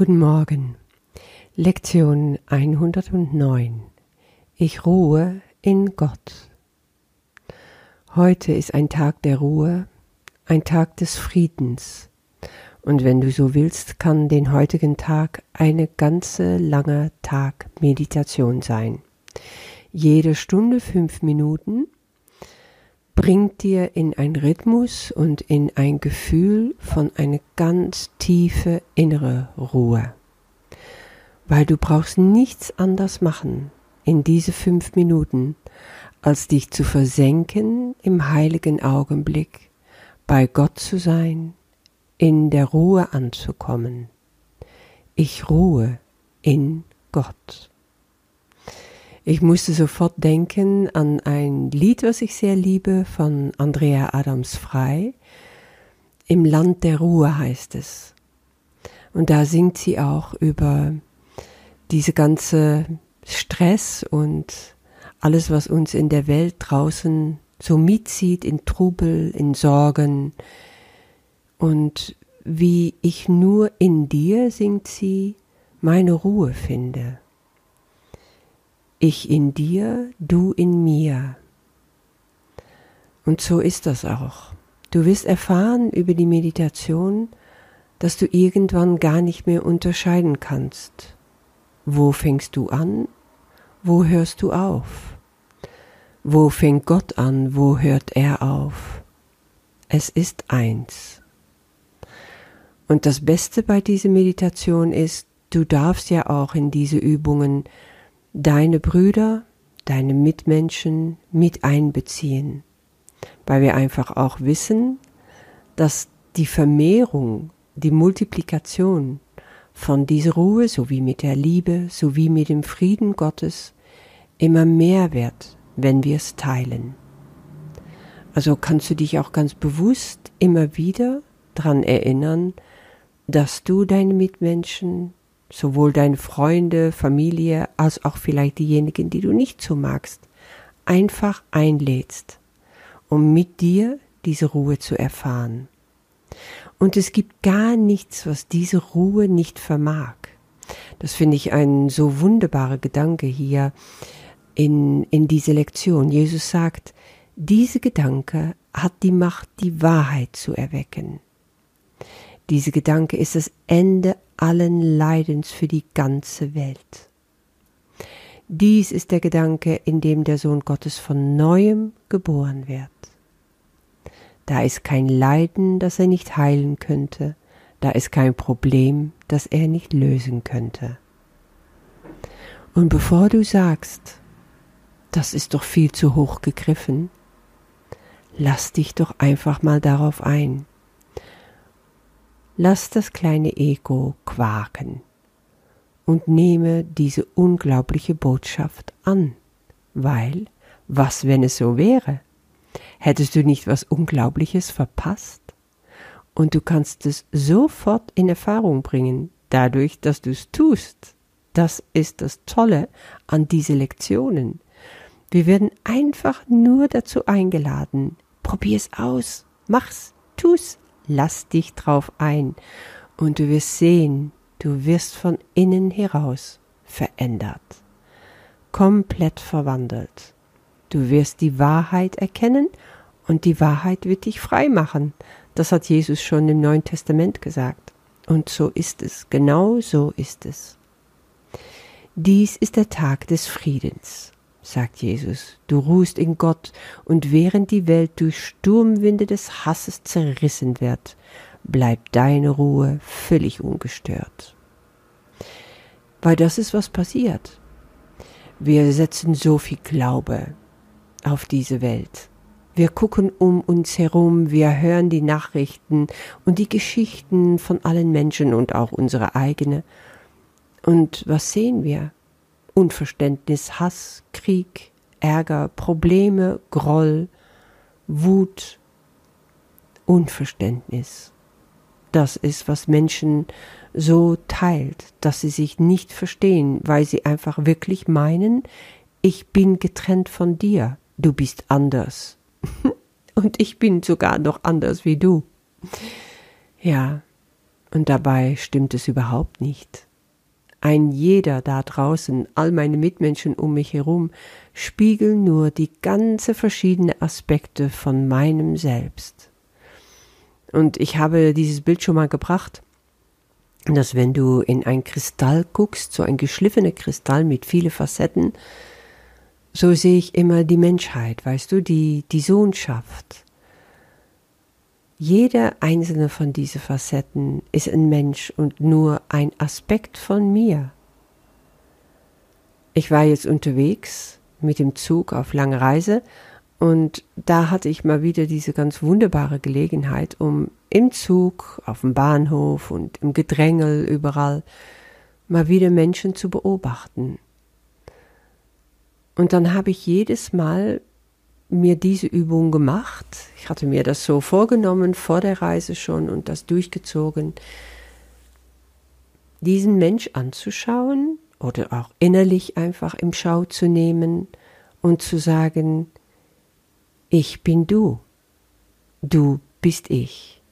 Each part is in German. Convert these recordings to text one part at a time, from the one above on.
Guten Morgen. Lektion 109. Ich ruhe in Gott. Heute ist ein Tag der Ruhe, ein Tag des Friedens. Und wenn du so willst, kann den heutigen Tag eine ganze lange Tag Meditation sein. Jede Stunde fünf Minuten bringt dir in ein Rhythmus und in ein Gefühl von einer ganz tiefe innere Ruhe. Weil du brauchst nichts anders machen in diese fünf Minuten, als dich zu versenken im heiligen Augenblick, bei Gott zu sein, in der Ruhe anzukommen. Ich ruhe in Gott. Ich musste sofort denken an ein Lied, was ich sehr liebe, von Andrea Adams Frei. Im Land der Ruhe heißt es. Und da singt sie auch über diese ganze Stress und alles, was uns in der Welt draußen so mitzieht, in Trubel, in Sorgen. Und wie ich nur in dir, singt sie, meine Ruhe finde. Ich in dir, du in mir. Und so ist das auch. Du wirst erfahren über die Meditation, dass du irgendwann gar nicht mehr unterscheiden kannst. Wo fängst du an? Wo hörst du auf? Wo fängt Gott an? Wo hört er auf? Es ist eins. Und das Beste bei dieser Meditation ist, du darfst ja auch in diese Übungen deine Brüder, deine Mitmenschen mit einbeziehen, weil wir einfach auch wissen, dass die Vermehrung, die Multiplikation von dieser Ruhe sowie mit der Liebe sowie mit dem Frieden Gottes immer mehr wird, wenn wir es teilen. Also kannst du dich auch ganz bewusst immer wieder daran erinnern, dass du deine Mitmenschen sowohl deine Freunde, Familie als auch vielleicht diejenigen, die du nicht so magst, einfach einlädst, um mit dir diese Ruhe zu erfahren. Und es gibt gar nichts, was diese Ruhe nicht vermag. Das finde ich ein so wunderbarer Gedanke hier in, in diese Lektion. Jesus sagt, diese Gedanke hat die Macht, die Wahrheit zu erwecken. Diese Gedanke ist das Ende allen Leidens für die ganze Welt. Dies ist der Gedanke, in dem der Sohn Gottes von neuem geboren wird. Da ist kein Leiden, das er nicht heilen könnte, da ist kein Problem, das er nicht lösen könnte. Und bevor du sagst, das ist doch viel zu hoch gegriffen, lass dich doch einfach mal darauf ein. Lass das kleine Ego quaken und nehme diese unglaubliche Botschaft an, weil, was wenn es so wäre? Hättest du nicht was Unglaubliches verpasst? Und du kannst es sofort in Erfahrung bringen, dadurch, dass du es tust. Das ist das Tolle an diese Lektionen. Wir werden einfach nur dazu eingeladen. Probier's aus, mach's, tu's, lass dich drauf ein und du wirst sehen, du wirst von innen heraus verändert, komplett verwandelt. Du wirst die Wahrheit erkennen und die Wahrheit wird dich frei machen. Das hat Jesus schon im Neuen Testament gesagt. Und so ist es, genau so ist es. Dies ist der Tag des Friedens sagt Jesus, du ruhst in Gott, und während die Welt durch Sturmwinde des Hasses zerrissen wird, bleibt deine Ruhe völlig ungestört. Weil das ist, was passiert. Wir setzen so viel Glaube auf diese Welt. Wir gucken um uns herum, wir hören die Nachrichten und die Geschichten von allen Menschen und auch unsere eigene. Und was sehen wir? Unverständnis, Hass, Krieg, Ärger, Probleme, Groll, Wut, Unverständnis. Das ist, was Menschen so teilt, dass sie sich nicht verstehen, weil sie einfach wirklich meinen, ich bin getrennt von dir, du bist anders. Und ich bin sogar noch anders wie du. Ja, Und dabei stimmt es überhaupt nicht. Ein jeder da draußen, all meine Mitmenschen um mich herum, spiegeln nur die ganze verschiedene Aspekte von meinem Selbst. Und ich habe dieses Bild schon mal gebracht, dass wenn du in ein Kristall guckst, so ein geschliffener Kristall mit viele Facetten, so sehe ich immer die Menschheit, weißt du, die, die Sohnschaft. Jeder einzelne von diesen Facetten ist ein Mensch und nur ein Aspekt von mir. Ich war jetzt unterwegs mit dem Zug auf lange Reise und da hatte ich mal wieder diese ganz wunderbare Gelegenheit, um im Zug, auf dem Bahnhof und im Gedrängel überall mal wieder Menschen zu beobachten. Und dann habe ich jedes Mal mir diese Übung gemacht. Ich hatte mir das so vorgenommen vor der Reise schon und das durchgezogen, diesen Mensch anzuschauen oder auch innerlich einfach im Schau zu nehmen und zu sagen, ich bin du, du bist ich.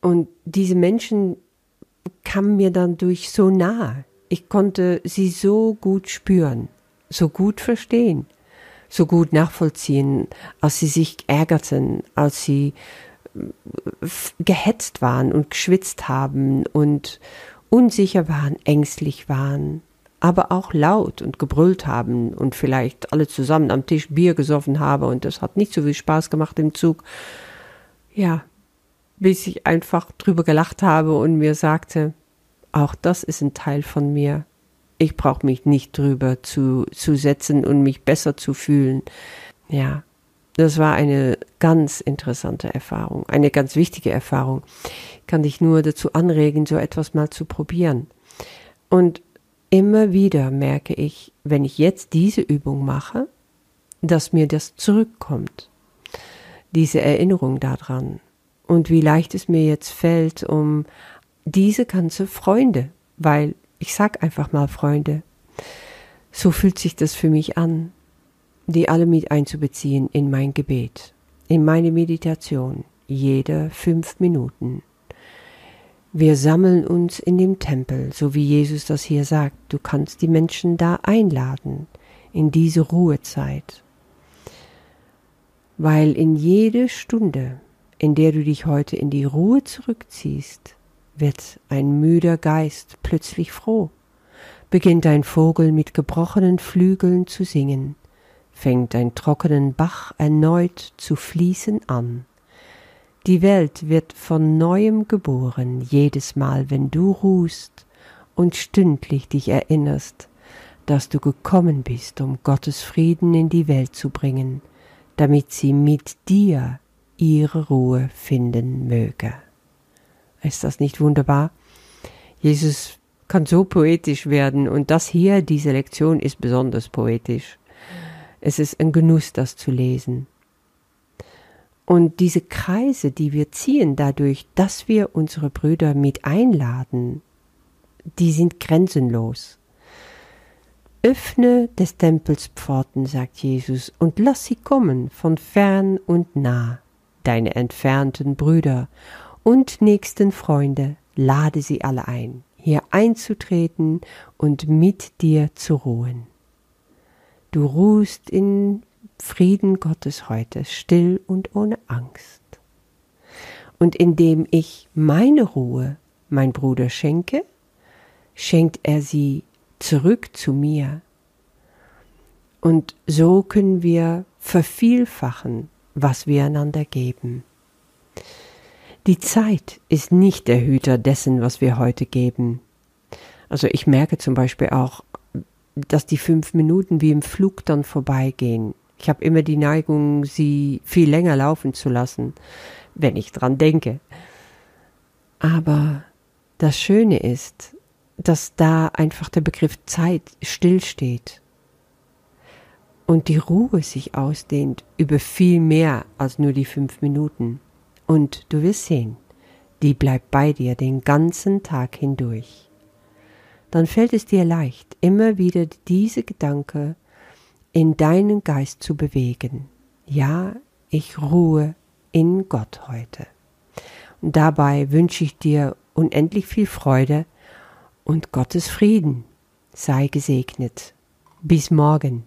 Und diese Menschen kamen mir dann durch so nahe. Ich konnte sie so gut spüren, so gut verstehen, so gut nachvollziehen, als sie sich ärgerten, als sie äh, gehetzt waren und geschwitzt haben und unsicher waren, ängstlich waren, aber auch laut und gebrüllt haben und vielleicht alle zusammen am Tisch Bier gesoffen habe und das hat nicht so viel Spaß gemacht im Zug. Ja, bis ich einfach drüber gelacht habe und mir sagte, auch das ist ein Teil von mir. Ich brauche mich nicht drüber zu, zu setzen und mich besser zu fühlen. Ja, das war eine ganz interessante Erfahrung, eine ganz wichtige Erfahrung. Kann dich nur dazu anregen, so etwas mal zu probieren. Und immer wieder merke ich, wenn ich jetzt diese Übung mache, dass mir das zurückkommt, diese Erinnerung daran und wie leicht es mir jetzt fällt, um diese ganze Freunde, weil ich sag einfach mal Freunde, so fühlt sich das für mich an, die alle mit einzubeziehen in mein Gebet, in meine Meditation, jede fünf Minuten. Wir sammeln uns in dem Tempel, so wie Jesus das hier sagt. Du kannst die Menschen da einladen, in diese Ruhezeit. Weil in jede Stunde, in der du dich heute in die Ruhe zurückziehst, wird ein müder Geist plötzlich froh, beginnt ein Vogel mit gebrochenen Flügeln zu singen, fängt ein trockenen Bach erneut zu fließen an. Die Welt wird von neuem geboren, jedes Mal, wenn du ruhst und stündlich dich erinnerst, dass du gekommen bist, um Gottes Frieden in die Welt zu bringen, damit sie mit dir ihre Ruhe finden möge. Ist das nicht wunderbar? Jesus kann so poetisch werden und das hier, diese Lektion ist besonders poetisch. Es ist ein Genuss, das zu lesen. Und diese Kreise, die wir ziehen dadurch, dass wir unsere Brüder mit einladen, die sind grenzenlos. Öffne des Tempels Pforten, sagt Jesus, und lass sie kommen von fern und nah, deine entfernten Brüder und nächsten Freunde, lade sie alle ein, hier einzutreten und mit dir zu ruhen. Du ruhst in Frieden Gottes heute, still und ohne Angst. Und indem ich meine Ruhe mein Bruder schenke, schenkt er sie zurück zu mir. Und so können wir vervielfachen, was wir einander geben. Die Zeit ist nicht der Hüter dessen, was wir heute geben. Also ich merke zum Beispiel auch, dass die fünf Minuten wie im Flug dann vorbeigehen. Ich habe immer die Neigung, sie viel länger laufen zu lassen, wenn ich dran denke. Aber das Schöne ist, dass da einfach der Begriff Zeit stillsteht und die Ruhe sich ausdehnt über viel mehr als nur die fünf Minuten. Und du wirst sehen, die bleibt bei dir den ganzen Tag hindurch. Dann fällt es dir leicht, immer wieder diese Gedanke in deinen Geist zu bewegen. Ja, ich ruhe in Gott heute. Dabei wünsche ich dir unendlich viel Freude und Gottes Frieden. Sei gesegnet. Bis morgen.